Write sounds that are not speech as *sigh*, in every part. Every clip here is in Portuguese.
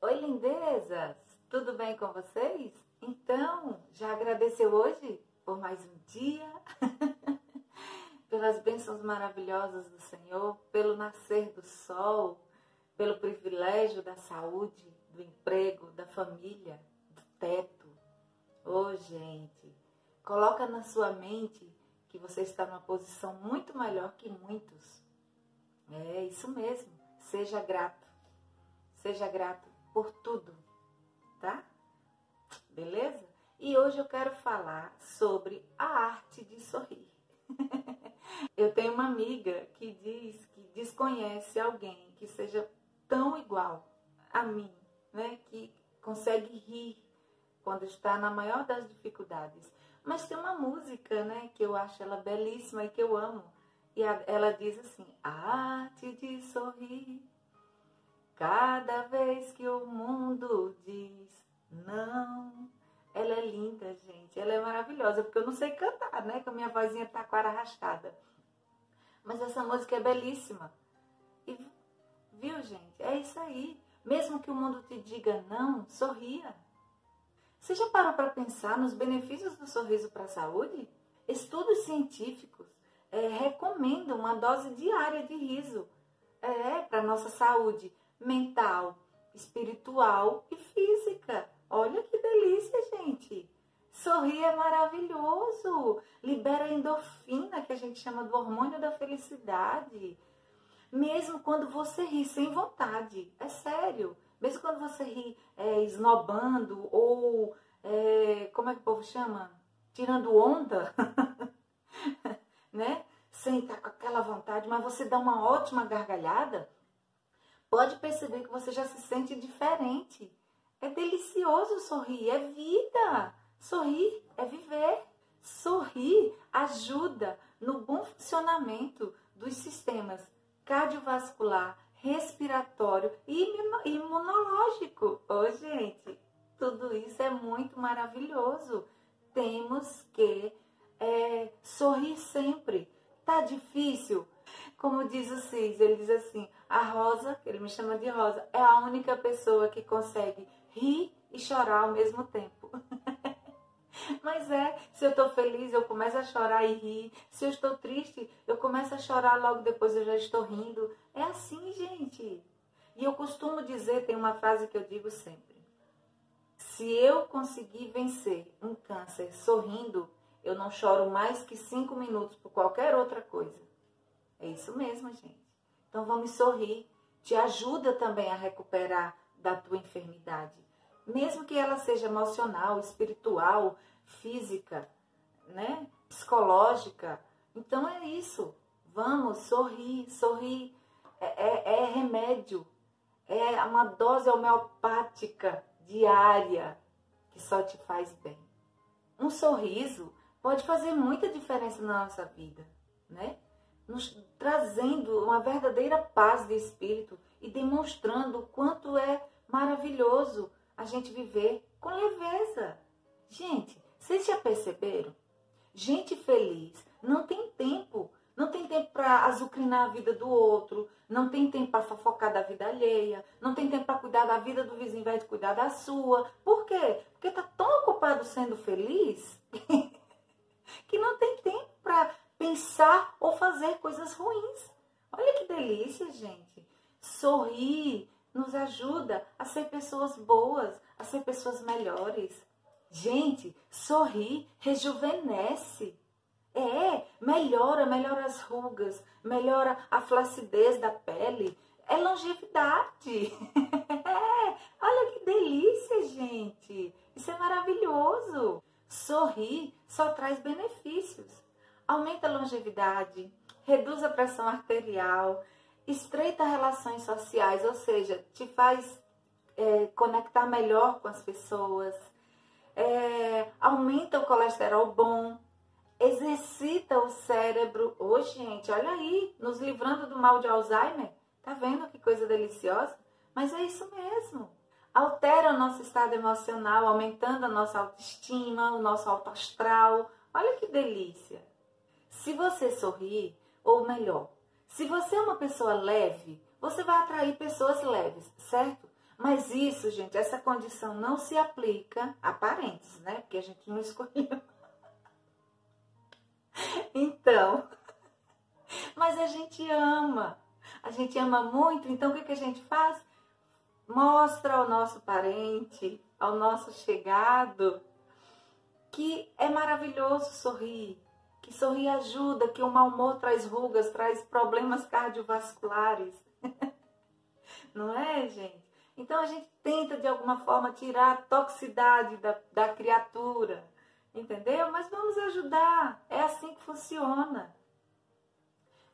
Oi, lindezas! Tudo bem com vocês? Então, já agradeceu hoje por mais um dia? *laughs* Pelas bênçãos maravilhosas do Senhor, pelo nascer do sol, pelo privilégio da saúde, do emprego, da família, do teto. Ô, oh, gente, coloca na sua mente que você está numa posição muito melhor que muitos. É isso mesmo. Seja grato. Seja grato por tudo, tá? Beleza? E hoje eu quero falar sobre a arte de sorrir. *laughs* eu tenho uma amiga que diz que desconhece alguém que seja tão igual a mim, né? Que consegue rir quando está na maior das dificuldades. Mas tem uma música, né, que eu acho ela belíssima e que eu amo. E ela diz assim: A arte de sorrir Cada vez que o mundo diz não. Ela é linda, gente. Ela é maravilhosa, porque eu não sei cantar, né? Com a minha vozinha taquara arrastada. Mas essa música é belíssima. E, viu, gente? É isso aí. Mesmo que o mundo te diga não, sorria. Você já parou para pensar nos benefícios do sorriso para a saúde? Estudos científicos é, recomendam uma dose diária de riso é, para a nossa saúde mental, espiritual e física. Olha que delícia, gente! Sorrir é maravilhoso, libera endorfina, que a gente chama do hormônio da felicidade. Mesmo quando você ri sem vontade, é sério. Mesmo quando você ri é, esnobando ou, é, como é que o povo chama? Tirando onda, *laughs* né? Sem estar com aquela vontade, mas você dá uma ótima gargalhada, pode perceber que você já se sente diferente. É delicioso sorrir, é vida. Sorrir é viver. Sorrir ajuda no bom funcionamento dos sistemas cardiovascular, respiratório e imunológico. Ô, oh, gente, tudo isso é muito maravilhoso. Temos que é, sorrir sempre. Tá difícil? Como diz o Cis, ele diz assim: a Rosa, que ele me chama de Rosa, é a única pessoa que consegue rir e chorar ao mesmo tempo. *laughs* Mas é, se eu estou feliz, eu começo a chorar e rir. Se eu estou triste, eu começo a chorar, logo depois eu já estou rindo. É assim, gente. E eu costumo dizer, tem uma frase que eu digo sempre. Se eu conseguir vencer um câncer sorrindo, eu não choro mais que cinco minutos por qualquer outra coisa. É isso mesmo, gente. Então vamos sorrir. Te ajuda também a recuperar da tua enfermidade. Mesmo que ela seja emocional, espiritual, física, né? psicológica. Então é isso. Vamos sorrir, sorrir. É, é, é remédio. É uma dose homeopática diária que só te faz bem. Um sorriso pode fazer muita diferença na nossa vida, né? Nos trazendo uma verdadeira paz de espírito e demonstrando o quanto é maravilhoso a gente viver com leveza. Gente, vocês já perceberam? Gente feliz não tem tempo. Não tem tempo para azucrinar a vida do outro, não tem tempo para fofocar da vida alheia, não tem tempo para cuidar da vida do vizinho vai cuidar da sua. Por quê? Porque tá tão ocupado sendo feliz *laughs* que não tem tempo para pensar fazer coisas ruins. Olha que delícia, gente. Sorrir nos ajuda a ser pessoas boas, a ser pessoas melhores. Gente, sorrir rejuvenesce. É, melhora, melhora as rugas, melhora a flacidez da pele. É longevidade. *laughs* É, olha que delícia, gente. Isso é maravilhoso. Sorrir só traz benefícios aumenta a longevidade, reduz a pressão arterial, estreita relações sociais, ou seja, te faz é, conectar melhor com as pessoas, é, aumenta o colesterol bom, exercita o cérebro. Ô, gente, olha aí, nos livrando do mal de Alzheimer. Tá vendo que coisa deliciosa? Mas é isso mesmo. Altera o nosso estado emocional, aumentando a nossa autoestima, o nosso alto astral. Olha que delícia. Se você sorrir, ou melhor, se você é uma pessoa leve, você vai atrair pessoas leves, certo? Mas isso, gente, essa condição não se aplica a parentes, né? Porque a gente não escolheu. *laughs* Então, *laughs* mas a gente ama. A gente ama muito, então o que, que a gente faz? Mostra ao nosso parente, ao nosso chegado, que é maravilhoso sorrir, que sorrir ajuda, que o mau humor traz rugas, traz problemas cardiovasculares. *laughs* Não é, gente? Então a gente tenta de alguma forma tirar a toxicidade da, da criatura, entendeu? Mas vamos ajudar, é assim que funciona.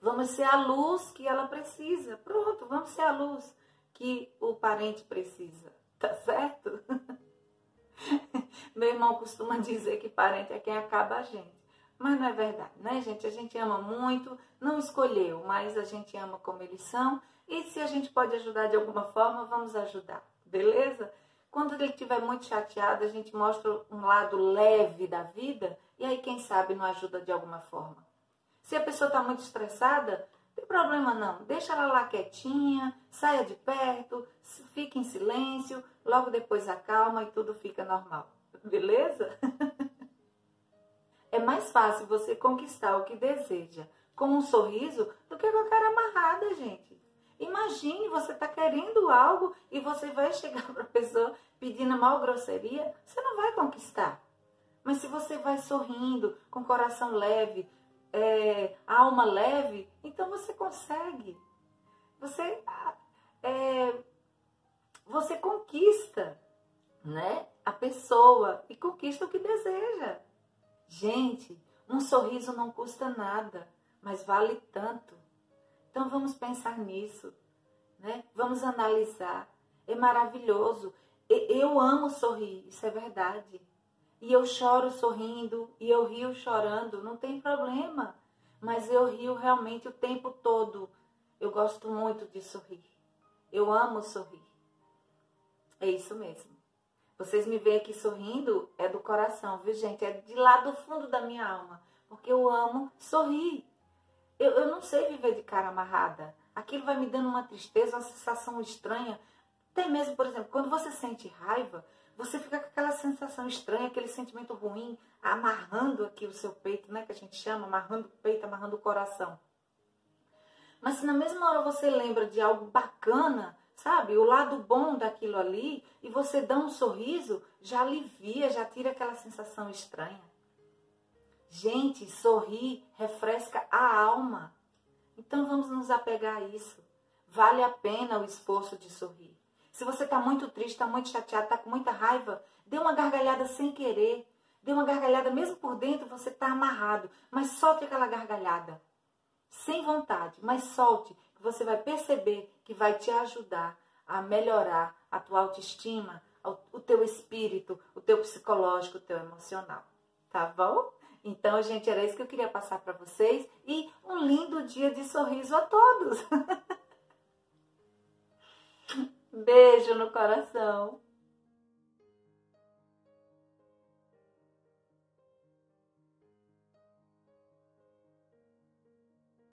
Vamos ser a luz que ela precisa. Pronto, vamos ser a luz que o parente precisa. *laughs* Tá certo? *laughs* Meu irmão costuma dizer que parente é quem acaba a gente. Mas não é verdade, né, gente? A gente ama muito, não escolheu, mas a gente ama como eles são. E se a gente pode ajudar de alguma forma, vamos ajudar, beleza? Quando ele estiver muito chateado, a gente mostra um lado leve da vida e aí, quem sabe, não ajuda de alguma forma. Se a pessoa está muito estressada, tem problema não. Deixa ela lá quietinha, saia de perto, fique em silêncio, logo depois acalma e tudo fica normal. *laughs* Beleza? *laughs* é mais fácil você conquistar o que deseja com um sorriso do que com a cara amarrada, gente. Imagine, você está querendo algo e você vai chegar *laughs* para a pessoa pedindo mal grosseria, você não vai conquistar. Mas se você vai sorrindo, com coração leve, é, alma leve, então você consegue. Você, é, você conquista né, a pessoa e conquista o que deseja. Gente, um sorriso não custa nada, mas vale tanto. Então vamos pensar nisso, né? Vamos analisar. É maravilhoso. Eu amo sorrir, isso é verdade e eu choro sorrindo e eu rio chorando, não tem problema. Mas eu rio realmente o tempo todo. Eu gosto muito de sorrir. Eu amo sorrir. É isso mesmo. Vocês me veem aqui sorrindo, é do coração, viu, gente? É de lá do fundo da minha alma. Porque eu amo sorrir. Eu, eu não sei viver de cara amarrada. Aquilo vai me dando uma tristeza, uma sensação estranha. Até mesmo, por exemplo, quando você sente raiva, você fica com aquela sensação estranha, aquele sentimento ruim, amarrando aqui o seu peito, né? Que a gente chama, amarrando o peito, amarrando o coração. Mas se na mesma hora você lembra de algo bacana, sabe? O lado bom daquilo ali, e você dá um sorriso, já alivia, já tira aquela sensação estranha. Gente, sorrir refresca a alma. Então vamos nos apegar a isso. Vale a pena o esforço de sorrir. Se você está muito triste, está muito chateado, está com muita raiva, dê uma gargalhada sem querer. Dê uma gargalhada, mesmo por dentro você está amarrado, mas solte aquela gargalhada. Sem vontade, mas solte, você vai perceber que vai te ajudar a melhorar a tua autoestima, o teu espírito, o teu psicológico, o teu emocional. Tá bom? Então, gente, era isso que eu queria passar para vocês e um lindo dia de sorriso a todos. *laughs* Beijo no coração.